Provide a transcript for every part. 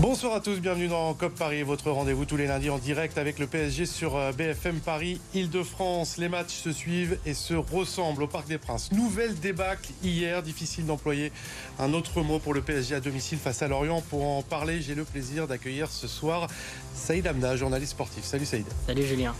Bonsoir à tous, bienvenue dans COP Paris, votre rendez-vous tous les lundis en direct avec le PSG sur euh, BFM Paris, Île-de-France. Les matchs se suivent et se ressemblent au Parc des Princes. Nouvelle débâcle hier, difficile d'employer un autre mot pour le PSG à domicile face à Lorient. Pour en parler, j'ai le plaisir d'accueillir ce soir Saïd Amna, journaliste sportif. Salut Saïd. Salut Julien.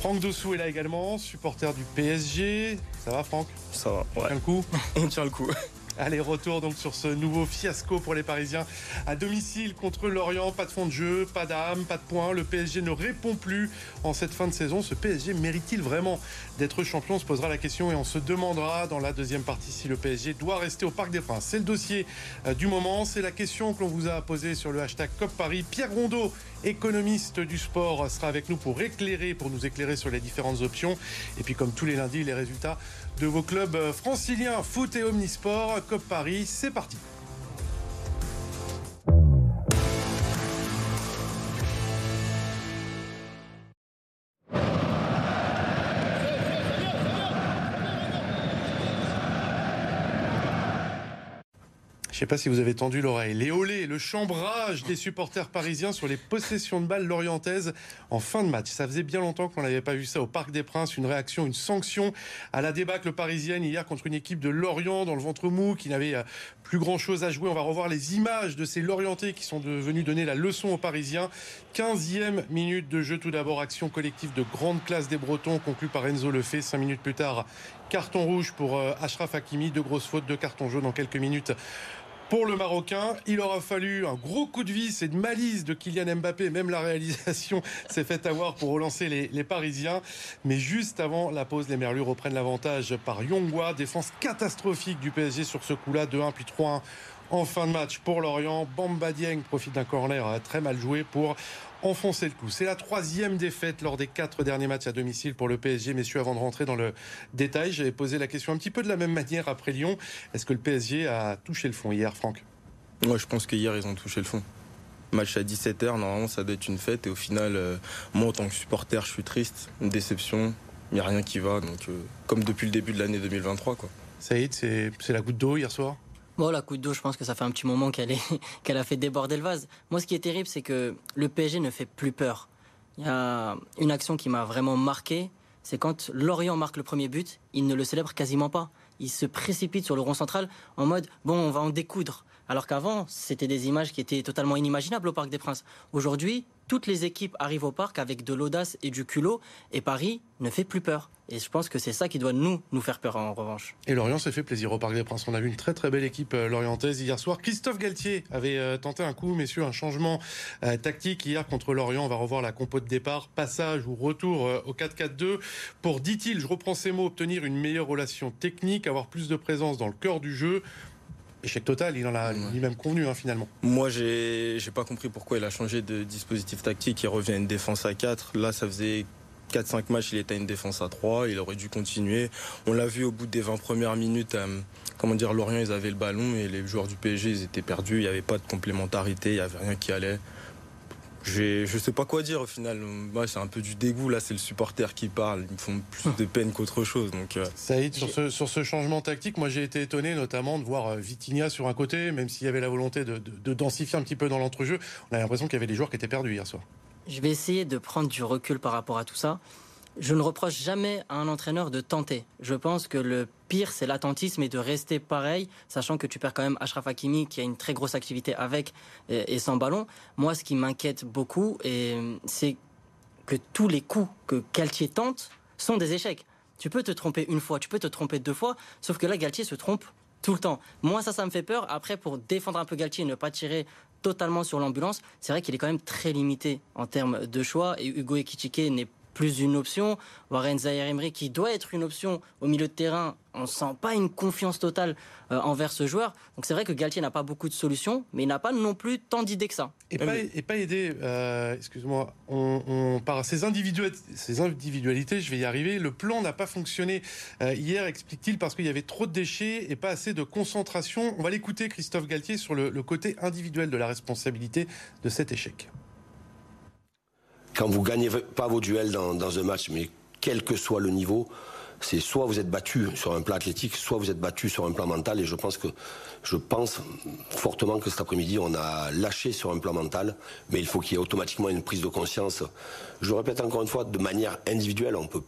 Franck Dossou est là également, supporter du PSG. Ça va Franck? Ça va, ouais. On tient le coup? On tient le coup. Allez, retour donc sur ce nouveau fiasco pour les Parisiens à domicile contre Lorient. Pas de fond de jeu, pas d'âme, pas de points. Le PSG ne répond plus en cette fin de saison. Ce PSG mérite-t-il vraiment d'être champion On se posera la question et on se demandera dans la deuxième partie si le PSG doit rester au Parc des Princes. C'est le dossier euh, du moment. C'est la question que l'on vous a posée sur le hashtag COP Paris. Pierre Rondeau, économiste du sport, sera avec nous pour éclairer, pour nous éclairer sur les différentes options. Et puis, comme tous les lundis, les résultats de vos clubs euh, franciliens, foot et omnisport. COP Paris, c'est parti. Sais pas si vous avez tendu l'oreille. Les olés, le chambrage des supporters parisiens sur les possessions de balles lorientaises en fin de match. Ça faisait bien longtemps qu'on n'avait pas vu ça au Parc des Princes. Une réaction, une sanction à la débâcle parisienne hier contre une équipe de Lorient dans le ventre mou qui n'avait euh, plus grand chose à jouer. On va revoir les images de ces Lorientais qui sont devenus donner la leçon aux Parisiens. 15e minute de jeu tout d'abord. Action collective de grande classe des Bretons conclue par Enzo Lefebvre. Cinq minutes plus tard, carton rouge pour euh, Ashraf Hakimi. Deux grosses fautes, deux cartons jaunes en quelques minutes pour le Marocain. Il aura fallu un gros coup de vis et de malice de Kylian Mbappé. Même la réalisation s'est faite avoir pour relancer les, Parisiens. Mais juste avant la pause, les Merlus reprennent l'avantage par Yongwa. Défense catastrophique du PSG sur ce coup-là. 2-1 puis 3-1 en fin de match pour Lorient. Bamba Dieng profite d'un corner très mal joué pour enfoncer le coup. C'est la troisième défaite lors des quatre derniers matchs à domicile pour le PSG. Messieurs, avant de rentrer dans le détail, j'avais posé la question un petit peu de la même manière après Lyon. Est-ce que le PSG a touché le fond hier, Franck? Moi, je pense qu'hier, ils ont touché le fond. Match à 17h, normalement, ça doit être une fête. Et au final, euh, moi, en tant que supporter, je suis triste. Une déception. Il n'y a rien qui va. Donc, euh, comme depuis le début de l'année 2023. Quoi. Saïd, c'est la goutte d'eau hier soir? Bon, la coup d'eau, je pense que ça fait un petit moment qu'elle qu'elle a fait déborder le vase. Moi, ce qui est terrible, c'est que le PSG ne fait plus peur. Il y a une action qui m'a vraiment marqué, c'est quand Lorient marque le premier but, il ne le célèbre quasiment pas. Il se précipite sur le rond central en mode bon, on va en découdre. Alors qu'avant, c'était des images qui étaient totalement inimaginables au Parc des Princes. Aujourd'hui, toutes les équipes arrivent au parc avec de l'audace et du culot, et Paris ne fait plus peur. Et je pense que c'est ça qui doit nous, faire peur en revanche. Et Lorient s'est fait plaisir au Parc des Princes. On a vu une très très belle équipe euh, lorientaise hier soir. Christophe Galtier avait euh, tenté un coup, messieurs, un changement euh, tactique hier contre Lorient. On va revoir la compo de départ, passage ou retour au 4-4-2 pour, dit-il, je reprends ces mots, obtenir une meilleure relation technique, avoir plus de présence dans le cœur du jeu. Échec total, il en a lui-même convenu hein, finalement. Moi, j'ai pas compris pourquoi il a changé de dispositif tactique. Il revient à une défense à 4. Là, ça faisait 4-5 matchs, il était à une défense à 3. Il aurait dû continuer. On l'a vu au bout des 20 premières minutes. Euh, comment dire, Lorient, ils avaient le ballon et les joueurs du PSG, ils étaient perdus. Il n'y avait pas de complémentarité, il n'y avait rien qui allait. Je sais pas quoi dire au final. Moi, c'est un peu du dégoût. Là, c'est le supporter qui parle. Ils me font plus de peine qu'autre chose. Donc, euh, Saïd, sur ce, sur ce changement tactique, moi j'ai été étonné notamment de voir euh, Vitinha sur un côté, même s'il y avait la volonté de, de densifier un petit peu dans l'entrejeu. On a l'impression qu'il y avait des joueurs qui étaient perdus hier soir. Je vais essayer de prendre du recul par rapport à tout ça je ne reproche jamais à un entraîneur de tenter. Je pense que le pire, c'est l'attentisme et de rester pareil, sachant que tu perds quand même Ashraf Hakimi qui a une très grosse activité avec et, sans ballon. Moi, ce qui m'inquiète beaucoup, c'est que tous les coups que Galtier tente sont des échecs. Tu peux te tromper une fois, tu peux te tromper deux fois, sauf que là, Galtier se trompe tout le temps. Moi, ça, ça me fait peur. Après, pour défendre un peu Galtier et ne pas tirer totalement sur l'ambulance, c'est vrai qu'il est quand même très limité en termes de choix. Et Hugo Ekitike n'est plus une option. Warren Zahir Emery qui doit être une option au milieu de terrain, on sent pas une confiance totale euh, envers ce joueur. Donc c'est vrai que Galtier n'a pas beaucoup de solutions, mais il n'a pas non plus tant d'idées que ça. Et pas, et pas aidé, euh, excuse-moi, on, par ses individualités, je vais y arriver. Le plan n'a pas fonctionné euh, hier, explique-t-il, parce qu'il y avait trop de déchets et pas assez de concentration. On va l'écouter, Christophe Galtier, sur le côté individuel de la responsabilité de cet échec quand vous gagnez pas vos duels dans, un match, mais quel que soit le niveau, c'est soit vous êtes battu sur un plan athlétique, soit vous êtes battu sur un plan mental. Et je pense que, je pense fortement que cet après-midi, on a lâché sur un plan mental. Mais il faut qu'il y ait automatiquement une prise de conscience. Je répète encore une fois, de manière individuelle, on peut,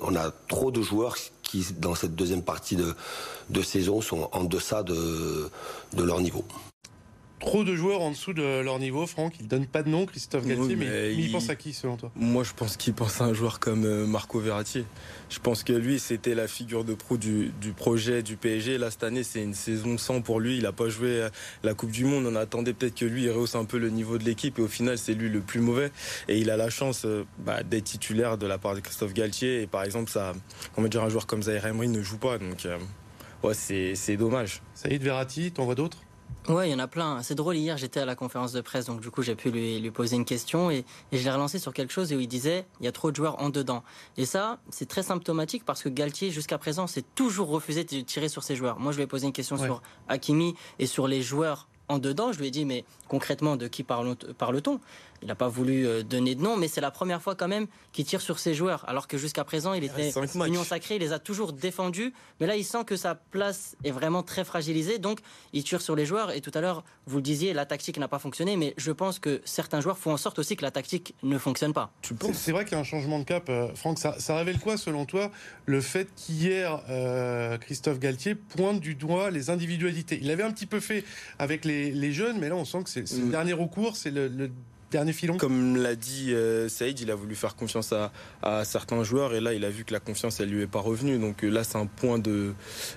on a trop de joueurs qui, dans cette deuxième partie de, de saison, sont en deçà de, de leur niveau trop de joueurs en dessous de leur niveau, Franck. Il donne pas de nom, Christophe Galtier, mais, il... pense à qui selon toi? Moi, je pense qu'il pense à un joueur comme euh, Marco Verratti. Je pense que lui, c'était la figure de proue du, projet du PSG. Là, cette année, c'est une saison sans pour lui. Il n'a pas joué euh, la Coupe du Monde. On attendait peut-être que lui il rehausse un peu le niveau de l'équipe. Et au final, c'est lui le plus mauvais. Et il a la chance euh, bah, d'être titulaire de la part de Christophe Galtier. Et par exemple, ça, on va dire un joueur comme Zaire Emery ne joue pas. Donc, ouais, c'est dommage. Saïd Verratti, t'en vois d'autres? Ouais, il y en a plein. C'est drôle, hier j'étais à la conférence de presse, donc du coup j'ai pu lui, lui, poser une question et, et je l'ai relancé sur quelque chose où il disait il y a trop de joueurs en dedans. Et ça, c'est très symptomatique parce que Galtier, jusqu'à présent, s'est toujours refusé de tirer sur ses joueurs. Moi je lui ai posé une question sur Hakimi et sur les joueurs en dedans. Je lui ai dit mais concrètement de qui parle-t-on il n'a pas voulu euh, donner de nom, mais c'est la première fois quand même qu'il tire sur ses joueurs. Alors que jusqu'à présent, il était union sacrée, il les a toujours défendus. Mais là, il sent que sa place est vraiment très fragilisée. Donc, il tire sur les joueurs. Et tout à l'heure, vous le disiez, la tactique n'a pas fonctionné. Mais je pense que certains joueurs font en sorte aussi que la tactique ne fonctionne pas. C'est vrai qu'il y a un changement de cap, euh, Franck. Ça, révèle quoi, selon toi, le fait qu'hier, euh, Christophe Galtier pointe du doigt les individualités? Il avait un petit peu fait avec les, jeunes, mais là, on sent que c'est le mm. dernier recours, c'est le dernier filon Comme l'a dit euh, Saïd, il a voulu faire confiance à, certains joueurs et là il a vu que la confiance elle lui est pas revenue. Donc euh, là c'est un point de,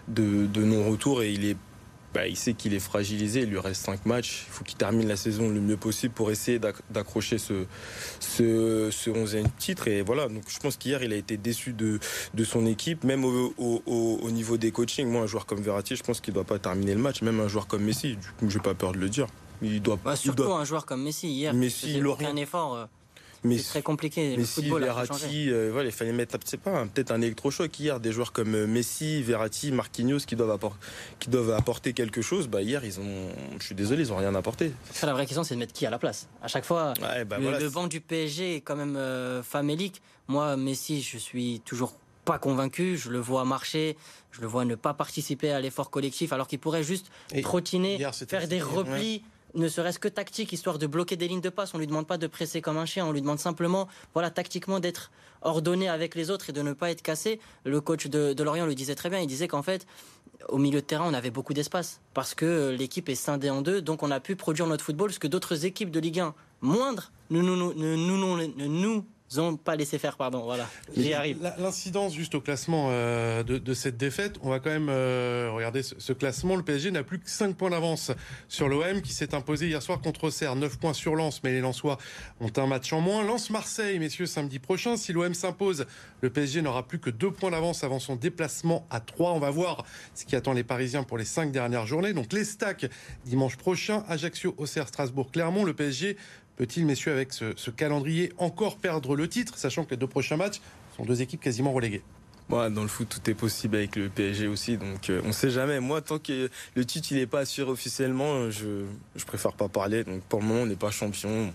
de, non-retour et il est bah, il sait qu'il est fragilisé, il lui reste 5 matchs, il faut qu'il termine la saison le mieux possible pour essayer d'accrocher ce, ce, ce 11e titre. Et voilà, donc je pense qu'hier il a été déçu de, de son équipe, même au, au, niveau des coachings. Moi, un joueur comme Verratti, je pense qu'il ne doit pas terminer le match, même un joueur comme Messi, coup, j'ai pas peur de le dire. Il doit, bah, surtout un joueur comme Messi hier. Messi, il aurait un effort. Euh, c'est très compliqué. Messi, le football Verratti, euh, voilà, il fallait mettre, c'est pas, peut-être un électrochoc hier. Des joueurs comme euh, Messi, Verratti, Marquinhos qui doivent, apporter, qui doivent apporter quelque chose. Bah, hier, ils ont, je suis désolé, ils ont rien apporté. la vraie question, c'est de mettre qui à la place. À chaque fois, bah, le, banc du PSG est quand même famélique. Moi, Messi, je suis toujours pas convaincu. Je le vois marcher, je le vois ne pas participer à l'effort collectif, alors qu'il pourrait juste trottiner, faire des replis ne serait-ce que tactique, histoire de bloquer des lignes de passe. On lui demande pas de presser comme un chien, on lui demande simplement, voilà, tactiquement d'être ordonné avec les autres et de ne pas être cassé. Le coach de, Lorient le disait très bien. Il disait qu'en fait, au milieu de terrain, on avait beaucoup d'espace parce que l'équipe est scindée en deux, donc on a pu produire notre football, ce que d'autres équipes de Ligue 1 moindres ne nous, nous, nous, nous ont pas laissé faire, pardon. Voilà, j'y arrive. L'incidence juste au classement euh, de, cette défaite, on va quand même euh, regarder ce, classement. Le PSG n'a plus que 5 points d'avance sur l'OM qui s'est imposé hier soir contre Auxerre. 9 points sur Lens, mais les Lensois ont un match en moins. Lens-Marseille, messieurs, samedi prochain. Si l'OM s'impose, le PSG n'aura plus que 2 points d'avance avant son déplacement à 3. On va voir ce qui attend les Parisiens pour les 5 dernières journées. Donc les stacks dimanche prochain. Ajaccio, Auxerre, Strasbourg, Clermont. Le PSG Peut-il, messieurs, avec ce, calendrier, encore perdre le titre, sachant que les deux prochains matchs sont deux équipes quasiment reléguées? Dans le foot, tout est possible avec le PSG aussi, donc euh, on ne sait jamais. Moi, tant que le titre n'est pas assuré officiellement, je je préfère pas parler. Donc pour le moment, on n'est pas champion.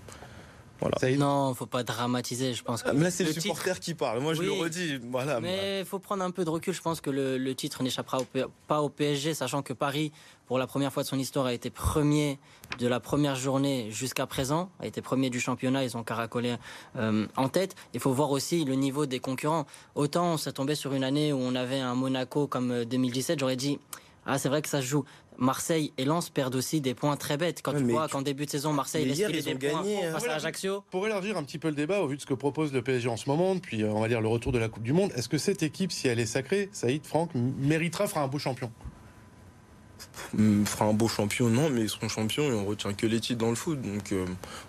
Voilà. Non, faut pas dramatiser. Je pense que là, c'est le, supporter qui parle. Moi, je le redis. Voilà. Mais il faut prendre un peu de recul. Je pense que le, titre n'échappera pas au PSG, sachant que Paris, pour la première fois de son histoire, a été premier de la première journée jusqu'à présent, a été premier du championnat. Ils ont caracolé euh, en tête. Il faut voir aussi le niveau des concurrents. Autant on s'est tombé sur une année où on avait un Monaco comme 2017, euh, j'aurais dit ah, c'est vrai que ça se joue. Marseille et Lens perdent aussi des points très bêtes. Quand tu vois qu'en début de saison, Marseille laisse filer des points gagné, hein. face à Ajaccio. Pour élargir un petit peu le débat, au vu de ce que propose le PSG en ce moment, puis euh, on va dire le retour de la Coupe du Monde, est-ce que cette équipe, si elle est sacrée, Saïd, Franck, méritera, fera un beau champion? Fera un beau champion, non, mais ils seront champions et on retient que les titres dans le foot. Donc euh,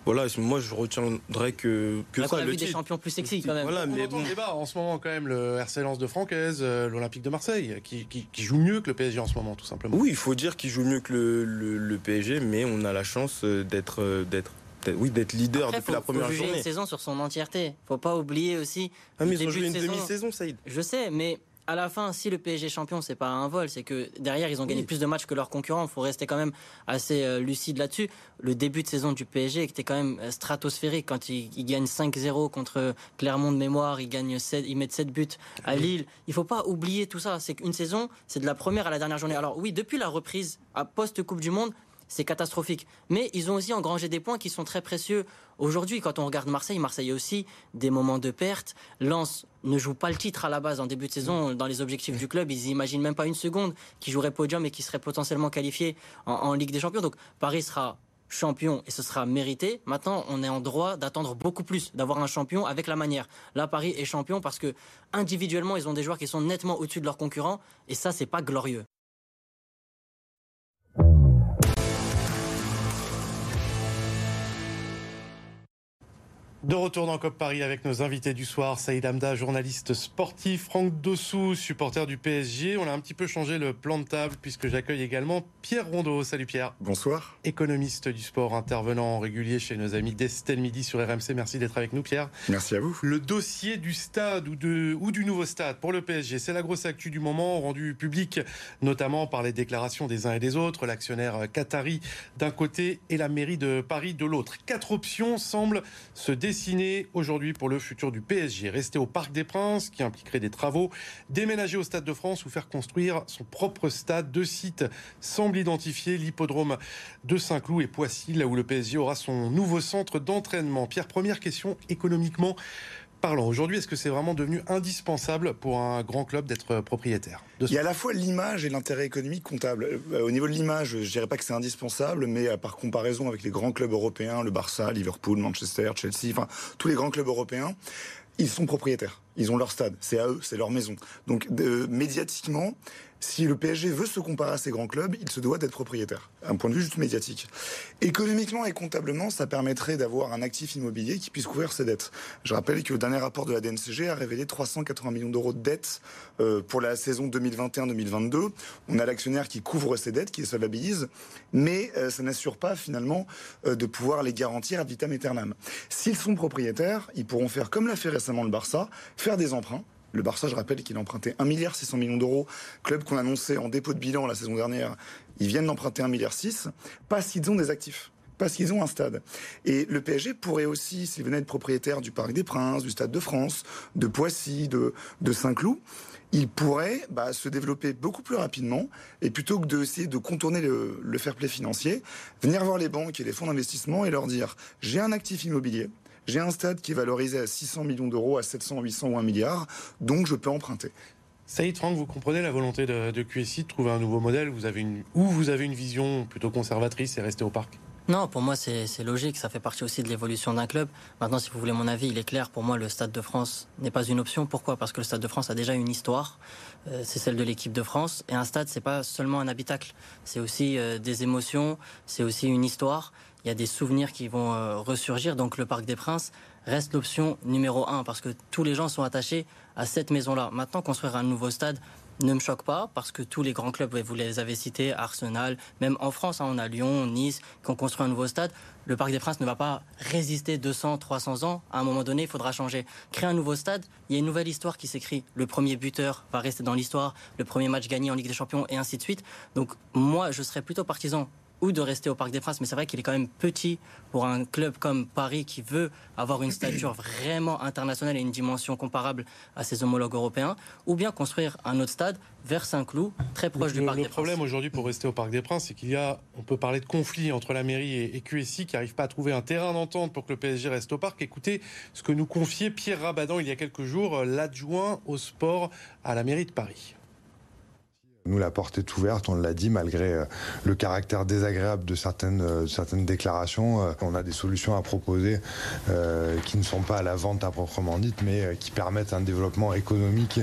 voilà, moi je retiendrai que, que ça. On a vu des champions plus sexy quand même. Voilà, mais bon. débat en ce moment quand même le RC Lens de Francaise, euh, l'Olympique de Marseille, qui, qui, joue mieux que le PSG en ce moment, tout simplement. Oui, il faut dire qu'il joue mieux que le, le, PSG, mais on a la chance euh, d'être d'être oui, d'être leader depuis la première faut juger une saison sur son entièreté. Faut pas oublier aussi. Ah, mais ils ont joué une demi-saison, Saïd. Je sais, mais à la fin, si le PSG est champion, c'est pas un vol, c'est que derrière, ils ont gagné plus de matchs que leurs concurrents. Il faut rester quand même assez euh, lucide là-dessus. Le début de saison du PSG était quand même euh, stratosphérique quand ils, gagnent 5-0 contre Clermont de mémoire, ils gagnent 7, ils mettent 7 buts à Lille. Il faut pas oublier tout ça. C'est qu'une saison, c'est de la première à la dernière journée. Alors oui, depuis la reprise à post-Coupe du Monde, c'est catastrophique. Mais ils ont aussi engrangé des points qui sont très précieux aujourd'hui. Quand on regarde Marseille, Marseille aussi des moments de perte. Lens ne joue pas le titre à la base en début de saison dans les objectifs du club. Ils n'imaginent même pas une seconde qui jouerait podium et qui serait potentiellement qualifié en, Ligue des Champions. Donc Paris sera champion et ce sera mérité. Maintenant, on est en droit d'attendre beaucoup plus, d'avoir un champion avec la manière. Là, Paris est champion parce que individuellement, ils ont des joueurs qui sont nettement au-dessus de leurs concurrents et ça, c'est pas glorieux. De retour dans COP Paris avec nos invités du soir, Saïd Hamda, journaliste sportif, Franck Dossou, supporter du PSG. On a un petit peu changé le plan de table puisque j'accueille également Pierre Rondeau. Salut Pierre. Bonsoir. Économiste du sport, intervenant régulier chez nos amis d'Estelle Midi sur RMC. Merci d'être avec nous Pierre. Merci à vous. Le dossier du stade ou, de, ou du nouveau stade pour le PSG, c'est la grosse actu du moment, rendue publique notamment par les déclarations des uns et des autres, l'actionnaire Qatari d'un côté et la mairie de Paris de l'autre. Quatre options semblent se décider dessiné aujourd'hui pour le futur du PSG. Rester au Parc des Princes, qui impliquerait des travaux, déménager au Stade de France ou faire construire son propre stade. Deux sites semblent identifiés, l'hippodrome de Saint-Cloud et Poissy, là où le PSG aura son nouveau centre d'entraînement. Pierre, première question économiquement parlant. Aujourd'hui, est-ce que c'est vraiment devenu indispensable pour un grand club d'être propriétaire Il y a à la fois l'image et l'intérêt économique comptable. Euh, au niveau de l'image, je dirais pas que c'est indispensable, mais euh, par comparaison avec les grands clubs européens, le Barça, Liverpool, Manchester, Chelsea, enfin tous les grands clubs européens, ils sont propriétaires. Ils ont leur stade. C'est à eux, c'est leur maison. Donc, médiatiquement, si le PSG veut se comparer à ces grands clubs, il se doit d'être propriétaire, un point de vue juste médiatique. Économiquement et comptablement, ça permettrait d'avoir un actif immobilier qui puisse couvrir ses dettes. Je rappelle que le dernier rapport de la DNCG a révélé 380 millions d'euros de dettes euh, pour la saison 2021-2022. On a l'actionnaire qui couvre ses dettes, qui les solvabilise, mais euh, ça n'assure pas finalement euh, de pouvoir les garantir à vitam aeternam. S'ils sont propriétaires, ils pourront faire comme l'a fait récemment le Barça, faire des emprunts le Barça, je rappelle qu'il a emprunté 1 milliard 600 millions d'euros, club qu'on annonçait en dépôt de bilan la saison dernière. Ils viennent d'emprunter 1 milliard 6 parce qu'ils ont des actifs parce qu'ils ont un stade. Et le PSG pourrait aussi, s'il venait être propriétaire du Parc des Princes, du Stade de France, de Poissy, de, Saint-Cloud, il pourrait bah, se développer beaucoup plus rapidement et plutôt que d'essayer de contourner le, le fair play financier, venir voir les banques et les fonds d'investissement et leur dire j'ai un actif immobilier, j'ai un stade qui est valorisé à 600 millions d'euros, à 700, 800 ou 1 milliard, donc je peux emprunter. Saïd Franck, vous comprenez la volonté de, de, QSI de trouver un nouveau modèle? Vous avez une, Ou vous avez une vision plutôt conservatrice et rester au parc? Non, pour moi c'est logique, ça fait partie aussi de l'évolution d'un club. Maintenant, si vous voulez mon avis, il est clair, pour moi le Stade de France n'est pas une option. Pourquoi? Parce que le Stade de France a déjà une histoire, euh, c'est celle de l'équipe de France. Et un stade, c'est pas seulement un habitacle, c'est aussi euh, des émotions, c'est aussi une histoire il y a des souvenirs qui vont euh, ressurgir. Donc le Parc des Princes reste l'option numéro un parce que tous les gens sont attachés à cette maison-là. Maintenant, construire un nouveau stade ne me choque pas parce que tous les grands clubs, vous les avez cités, Arsenal, même en France, hein, on a Lyon, Nice, qui ont construit un nouveau stade. Le Parc des Princes ne va pas résister 200, 300 ans. À un moment donné, il faudra changer. Créer un nouveau stade, il y a une nouvelle histoire qui s'écrit. Le premier buteur va rester dans l'histoire, le premier match gagné en Ligue des Champions et ainsi de suite. Donc moi, je serais plutôt partisan ou de rester au Parc des Princes. Mais c'est vrai qu'il est quand même petit pour un club comme Paris qui veut avoir une stature vraiment internationale et une dimension comparable à ses homologues européens, ou bien construire un autre stade vers Saint-Cloud, très proche du Parc des Princes. Le problème aujourd'hui pour rester au Parc des Princes, c'est qu'il y a, on peut parler de conflit entre la mairie et, QSI qui n'arrive pas à trouver un terrain d'entente pour que le PSG reste au parc. Écoutez ce que nous confiait Pierre Rabadan il y a quelques jours, l'adjoint au sport à la mairie de Paris. Nous, la porte est ouverte, on l'a dit, malgré euh, le caractère désagréable de certaines, euh, certaines déclarations. Euh, on a des solutions à proposer qui ne sont pas à la vente à proprement dite, mais qui permettent un développement économique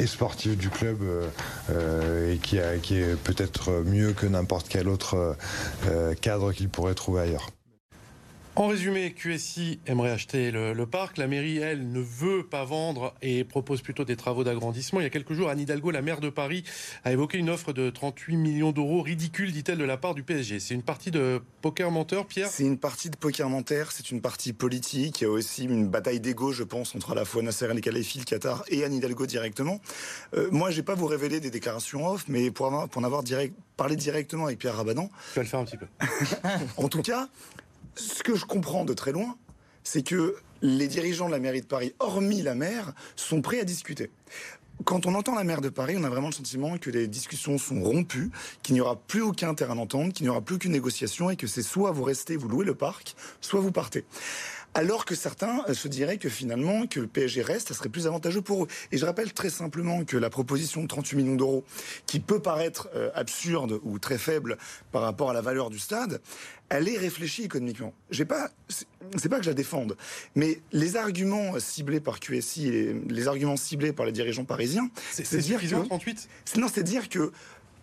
et sportif du club et qui, qui est peut-être mieux que n'importe quel autre cadre qu'il pourrait trouver ailleurs. En résumé, QSI aimerait acheter le, parc. La mairie, elle, ne veut pas vendre et propose plutôt des travaux d'agrandissement. Il y a quelques jours, Anne Hidalgo, la maire de Paris, a évoqué une offre de 38 millions d'euros ridicule, dit-elle, de la part du PSG. C'est une partie de poker menteur, Pierre? C'est une partie de poker menteur, c'est une partie politique. Il y a aussi une bataille d'ego, je pense, entre à la fois Nasser El Khelaïfi, le Qatar, et Anne Hidalgo directement. Euh, moi, je vais pas vous révéler des déclarations off, mais pour, avoir, pour en avoir direct, parlé directement avec Pierre Rabadan. Tu vas le faire un petit peu. en tout cas, ce que je comprends de très loin, c'est que les dirigeants de la mairie de Paris, hormis la maire, sont prêts à discuter. Quand on entend la maire de Paris, on a vraiment le sentiment que les discussions sont rompues, qu'il n'y aura plus aucun terrain d'entente, qu'il n'y aura plus aucune négociation et que c'est soit vous restez, vous louez le parc, soit vous partez. Alors que certains euh, se diraient que finalement, que le PSG reste, ça serait plus avantageux pour eux. Et je rappelle très simplement que la proposition de 38 millions d'euros, qui peut paraître euh, absurde ou très faible par rapport à la valeur du stade, elle est réfléchie économiquement. J'ai pas, c'est pas que je la défende, mais les arguments ciblés par QSI et les, arguments ciblés par les dirigeants parisiens, c'est dire que 38. Non, c'est dire que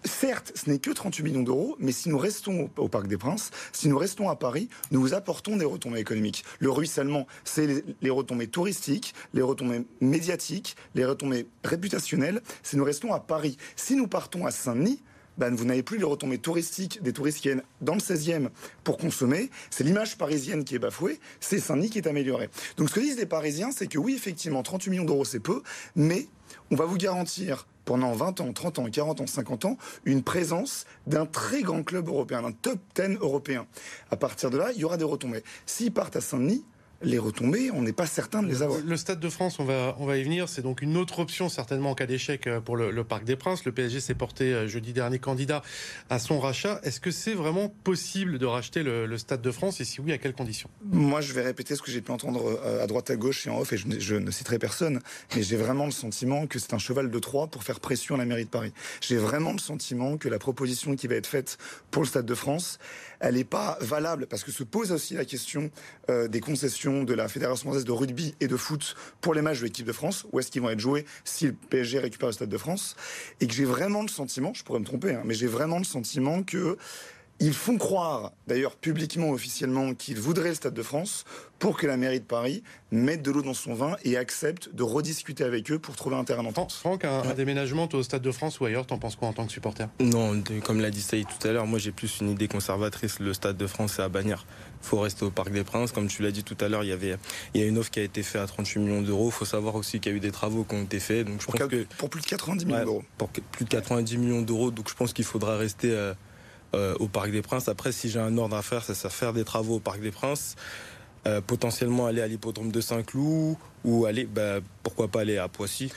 Certes, ce n'est que 38 millions d'euros, mais si nous restons au, Parc des Princes, si nous restons à Paris, nous vous apportons des retombées économiques. Le ruissellement, c'est les, retombées touristiques, les retombées médiatiques, les retombées réputationnelles, si nous restons à Paris. Si nous partons à Saint-Denis, ben, vous n'avez plus les retombées touristiques des touristes qui viennent dans le 16e pour consommer. C'est l'image parisienne qui est bafouée, c'est Saint-Denis qui est amélioré. Donc ce que disent les Parisiens, c'est que oui, effectivement, 38 millions d'euros, c'est peu, mais on va vous garantir pendant 20 ans, 30 ans, 40 ans, 50 ans, une présence d'un très grand club européen, d'un top 10 européen. À partir de là, il y aura des retombées. S'ils partent à Saint-Denis, les retombées, on n'est pas certain de les avoir. Le Stade de France, on va, on va y venir. C'est donc une autre option, certainement en cas d'échec euh, pour le, Parc des Princes. Le PSG s'est porté euh, jeudi dernier candidat à son rachat. Est-ce que c'est vraiment possible de racheter le, Stade de France? Et si oui, à quelles conditions? Moi, je vais répéter ce que j'ai pu entendre euh, à droite, à gauche et en off, et je, ne citerai personne, mais j'ai vraiment le sentiment que c'est un cheval de Troie pour faire pression à la mairie de Paris. J'ai vraiment le sentiment que la proposition qui va être faite pour le Stade de France, elle n'est pas valable parce que se pose aussi la question des concessions de la Fédération française de rugby et de foot pour les matchs de l'équipe de France, où est-ce qu'ils vont être joués si le PSG récupère le Stade de France, et que j'ai vraiment le sentiment, je pourrais me tromper, hein, mais j'ai vraiment le sentiment que ils font croire, d'ailleurs publiquement, officiellement, qu'ils voudraient le Stade de France pour que la mairie de Paris mette de l'eau dans son vin et accepte de rediscuter avec eux pour trouver un terrain d'entente. Franck, un, un, déménagement au Stade de France ou ailleurs, t'en penses quoi en tant que supporter? Non, comme l'a dit Saïd tout à l'heure, moi j'ai plus une idée conservatrice. Le Stade de France, c'est à Bagnères. Il faut rester au Parc des Princes. Comme tu l'as dit tout à l'heure, il y avait il y a une offre qui a été faite à 38 millions d'euros. Il faut savoir aussi qu'il y a eu des travaux qui ont été faits. Donc je pour, pense que, pour plus de 90 millions d'euros. Pour plus de 90 millions d'euros. Donc je pense qu'il faudra rester... Euh, euh, au Parc des Princes. Après, si j'ai un ordre à faire, c'est ça, faire des travaux au Parc des Princes. Euh, potentiellement aller à l'hippodrome de Saint-Cloud ou aller bah, pourquoi pas aller à Poissy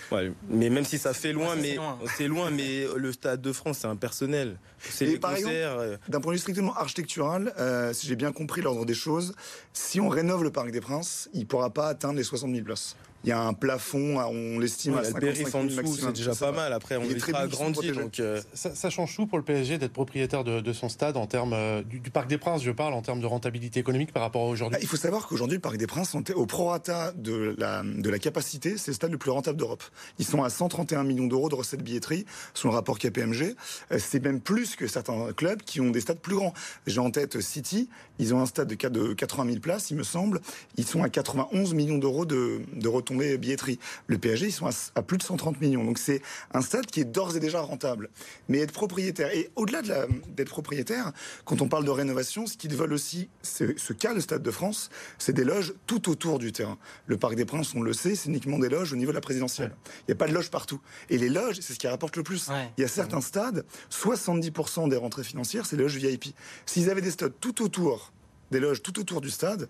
mais même si ça fait loin mais c'est loin. mais le stade de France c'est impersonnel c'est les concerts euh. d'un point de vue strictement architectural si j'ai bien compris l'ordre des choses si on rénove le Parc des Princes il pourra pas atteindre les 60 000 places il y a un plafond, on l'estime à 55 000 maximum. C'est déjà pas mal. Après, on est très agrandi. Donc, euh, ça, change tout pour le PSG d'être propriétaire de, son stade en termes euh, du, Parc des Princes. Je parle en termes de rentabilité économique par rapport à aujourd'hui. Bah, il faut savoir qu'aujourd'hui, le Parc des Princes, au prorata de la, de la capacité, c'est le stade le plus rentable d'Europe. Ils sont à 131 millions d'euros de recettes billetterie, sur le rapport KPMG. Euh, c'est même plus que certains clubs qui ont des stades plus grands. J'ai en tête City, ils ont un stade de 80 000 places, il me semble. Ils sont à 91 millions d'euros de, de retombées billetterie. Le PSG, ils sont à, plus de 130 millions. Donc c'est un stade qui est d'ores et déjà rentable. Mais être propriétaire, et au-delà d'être propriétaire, quand on parle de rénovation, ce qu'ils veulent aussi, ce qu'a le Stade de France, c'est des loges tout autour du terrain. Le Parc des Princes, on le sait, c'est uniquement des loges au niveau de la présidentielle. Il n'y a pas de loges partout. Et les loges, c'est ce qui rapporte le plus. Il y a certains stades, 70% des rentrées financières, c'est les loges VIP. S'ils avaient des stades tout autour, des loges tout autour du stade,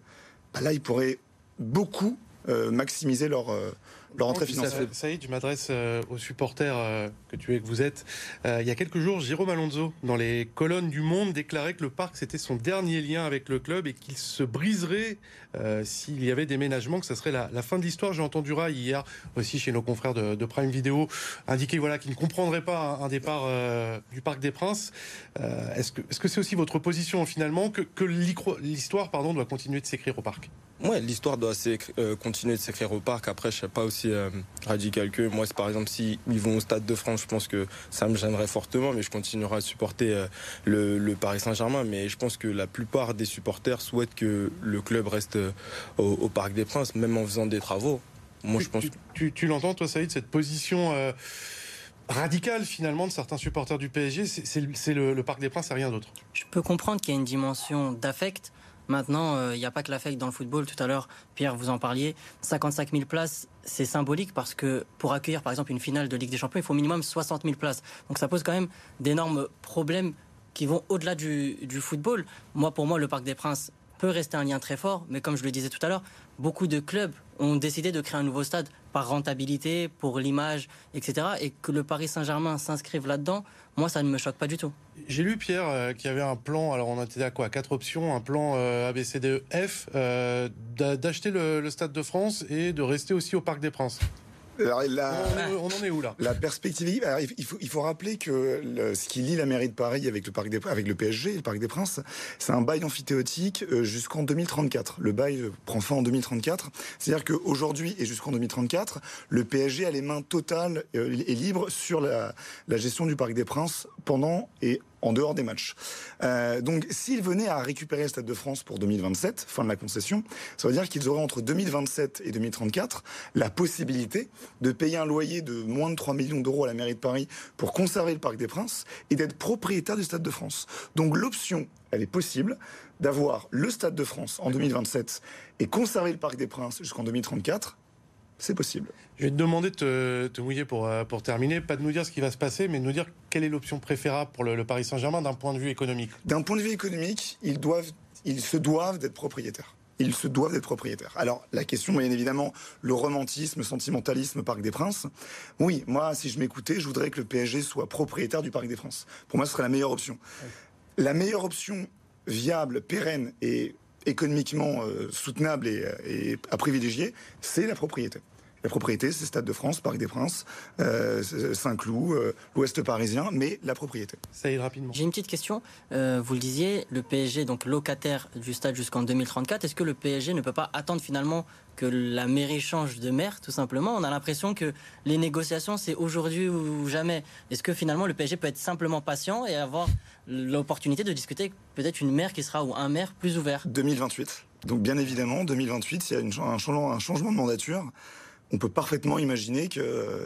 bah là, ils pourraient beaucoup maximiser leur, euh, leur entrée financière. Saïd, je m'adresse euh, aux supporters que tu es, que vous êtes. il y a quelques jours, Jérôme Alonso, dans les colonnes du Monde, déclarait que le parc c'était son dernier lien avec le club et qu'il se briserait s'il y avait déménagement, que ça serait la, fin de l'histoire. J'ai entendu Rai hier aussi chez nos confrères de, Prime Video indiquer voilà qu'il ne comprendrait pas un, départ du Parc des Princes. Est-ce que c'est aussi votre position finalement que, que l'histoire pardon doit continuer de s'écrire au parc? Ouais, l'histoire doit euh, continuer de s'écrire au parc. Après, je ne sais pas aussi euh, radical que moi. Par exemple, s'ils vont au Stade de France, je pense que ça me gênerait fortement, mais je continuerai à supporter euh, le, Paris Saint-Germain. Mais je pense que la plupart des supporters souhaitent que le club reste au, Parc des Princes, même en faisant des travaux. Moi, je pense. Tu, tu, l'entends, toi, Saïd, cette position radicale finalement de certains supporters du PSG. C'est le, le, Parc des Princes et rien d'autre. Je peux comprendre qu'il y a une dimension d'affect. Maintenant, euh, il n'y a pas que l'affect dans le football. Tout à l'heure, Pierre, vous en parliez. 55 000 places, c'est symbolique parce que pour accueillir, par exemple, une finale de Ligue des Champions, il faut au minimum 60 000 places. Donc ça pose quand même d'énormes problèmes qui vont au-delà du, du, football. Moi, pour moi, le Parc des Princes peut rester un lien très fort, mais comme je le disais tout à l'heure, beaucoup de clubs ont décidé de créer un nouveau stade par rentabilité, pour l'image, etc. Et que le Paris Saint-Germain s'inscrive là-dedans, moi, ça ne me choque pas du tout. J'ai lu, Pierre, euh, qu'il y avait un plan, alors on était à quoi Quatre options, un plan euh, ABCDEF, euh, d'acheter le, Stade de France et de rester aussi au Parc des Princes. Alors, on, en est où là? La perspective. il, faut, il faut rappeler que ce qui lie la mairie de Paris avec le parc des, avec le PSG, le Parc des Princes, c'est un bail amphithéotique euh, jusqu'en 2034. Le bail euh, prend fin en 2034. C'est-à-dire qu'aujourd'hui et jusqu'en 2034, le PSG a les mains totales euh, et libres sur la, la gestion du Parc des Princes pendant et en dehors des matchs. Euh, donc, s'ils venaient à récupérer le Stade de France pour 2027, fin de la concession, ça veut dire qu'ils auraient entre 2027 et 2034 la possibilité de payer un loyer de moins de 3 millions d'euros à la mairie de Paris pour conserver le Parc des Princes et d'être propriétaire du Stade de France. Donc, l'option, elle est possible d'avoir le Stade de France en 2027 et conserver le Parc des Princes jusqu'en 2034 c'est possible. Je vais te demander de te, mouiller pour, euh, pour terminer, pas de nous dire ce qui va se passer, mais de nous dire quelle est l'option préférable pour le, Paris Saint-Germain d'un point de vue économique. D'un point de vue économique, ils, doivent, ils se doivent d'être propriétaires. Ils se doivent d'être propriétaires. Alors, la question, bien évidemment, le romantisme, sentimentalisme, Parc des Princes. Oui, moi, si je m'écoutais, je voudrais que le PSG soit propriétaire du Parc des Princes. Pour moi, ce serait la meilleure option. La meilleure option viable, pérenne et économiquement euh, soutenable et, à privilégier, c'est la propriété. La propriété, c'est Stade de France, Parc des Princes, euh, Saint-Cloud, euh, l'Ouest parisien, mais la propriété. Ça ira rapidement. J'ai une petite question. vous le disiez, le PSG, donc locataire du stade jusqu'en 2034, est-ce que le PSG ne peut pas attendre finalement que la mairie change de maire, tout simplement? On a l'impression que les négociations, c'est aujourd'hui ou jamais. Est-ce que finalement le PSG peut être simplement patient et avoir l'opportunité de discuter peut-être une maire qui sera ou un maire plus ouvert? 2028. Donc bien évidemment, 2028, il y a un, changement, un changement de mandature. On peut parfaitement imaginer qu'il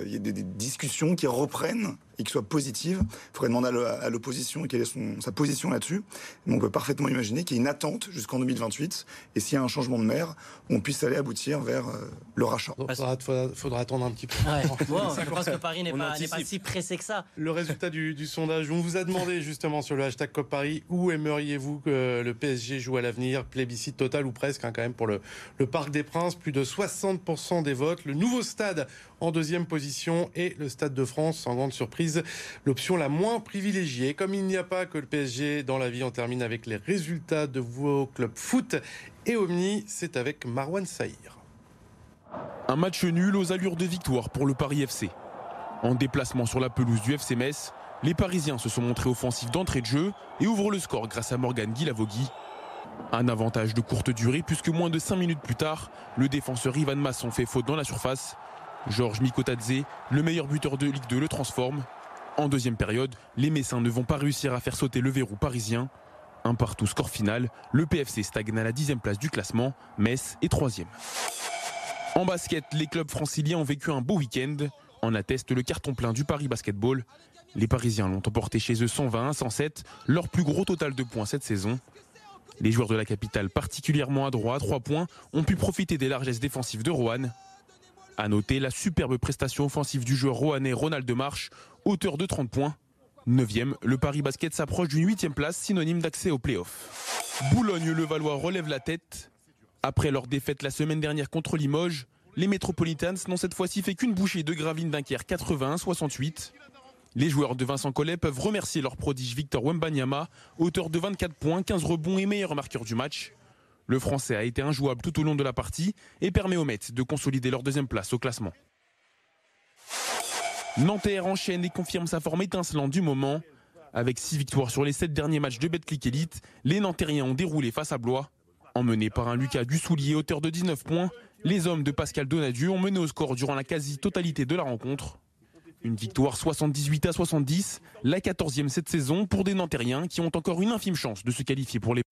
y ait des discussions qui reprennent et qui soit positive. Il faudrait demander à l'opposition quelle est son, sa position là-dessus. Mais on peut parfaitement imaginer qu'il y ait une attente jusqu'en 2028. Et s'il y a un changement de maire, on puisse aller aboutir vers euh, le rachat. Il faudra, attendre un petit peu. je pense que Paris n'est pas, si pressé que ça. Le résultat du, sondage, on vous a demandé justement sur le hashtag COP Paris, où aimeriez-vous que le PSG joue à l'avenir? Plébiscite total ou presque hein, quand même pour le, le Parc des Princes. Plus de 60% des votes. Le nouveau stade en deuxième position et le Stade de France, sans grande surprise, l'option la moins privilégiée. Comme il n'y a pas que le PSG dans la vie, on termine avec les résultats de vos clubs foot et Omni, c'est avec Marwan Saïr. Un match nul aux allures de victoire pour le Paris FC. En déplacement sur la pelouse du FC Metz, les Parisiens se sont montrés offensifs d'entrée de jeu et ouvrent le score grâce à Morgan Guilavogui. Un avantage de courte durée puisque moins de 5 minutes plus tard, le défenseur Ivan Masson fait faute dans la surface Georges Mikotadze, le meilleur buteur de Ligue 2, le transforme. En deuxième période, les Messins ne vont pas réussir à faire sauter le verrou parisien. Un partout score final, le PFC stagne à la dixième place du classement, Metz est troisième. En basket, les clubs franciliens ont vécu un beau week-end. En atteste le carton plein du Paris Basketball. Les Parisiens l'ont emporté chez eux 120 107, leur plus gros total de points cette saison. Les joueurs de la capitale, particulièrement à droite, 3 points, ont pu profiter des largesses défensives de Rouen. A noter la superbe prestation offensive du joueur rouennais Ronald Marche, auteur de 30 points. 9e, le Paris Basket s'approche d'une 8 place, synonyme d'accès aux playoffs. Boulogne-le-Valois relève la tête. Après leur défaite la semaine dernière contre Limoges, les Metropolitans n'ont cette fois-ci fait qu'une bouchée de Gravine Dunkerque 81-68. Les joueurs de Vincent Collet peuvent remercier leur prodige Victor Wembanyama, auteur de 24 points, 15 rebonds et meilleur marqueur du match. Le Français a été injouable tout au long de la partie et permet aux Mets de consolider leur deuxième place au classement. Nanterre enchaîne et confirme sa forme étincelante du moment. Avec 6 victoires sur les 7 derniers matchs de Betclic Elite, les Nantériens ont déroulé face à Blois. Emmenés par un Lucas Dussoulier, auteur de 19 points, les hommes de Pascal Donadieu ont mené au score durant la quasi-totalité de la rencontre. Une victoire 78 à 70, la 14e cette saison pour des Nantériens qui ont encore une infime chance de se qualifier pour les...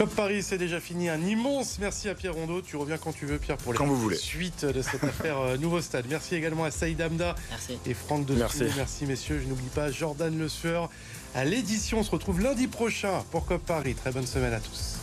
Cop Paris, c'est déjà fini. Un immense merci à Pierre Rondeau. Tu reviens quand tu veux, Pierre, pour les Quand vous voulez. suite de cette affaire euh, Nouveau Stade. Merci également à Saïd Merci. et Franck de Merci. Merci, messieurs. Je n'oublie pas Jordan Le Sueur à l'édition. On se retrouve lundi prochain pour Cop Paris. Très bonne semaine à tous.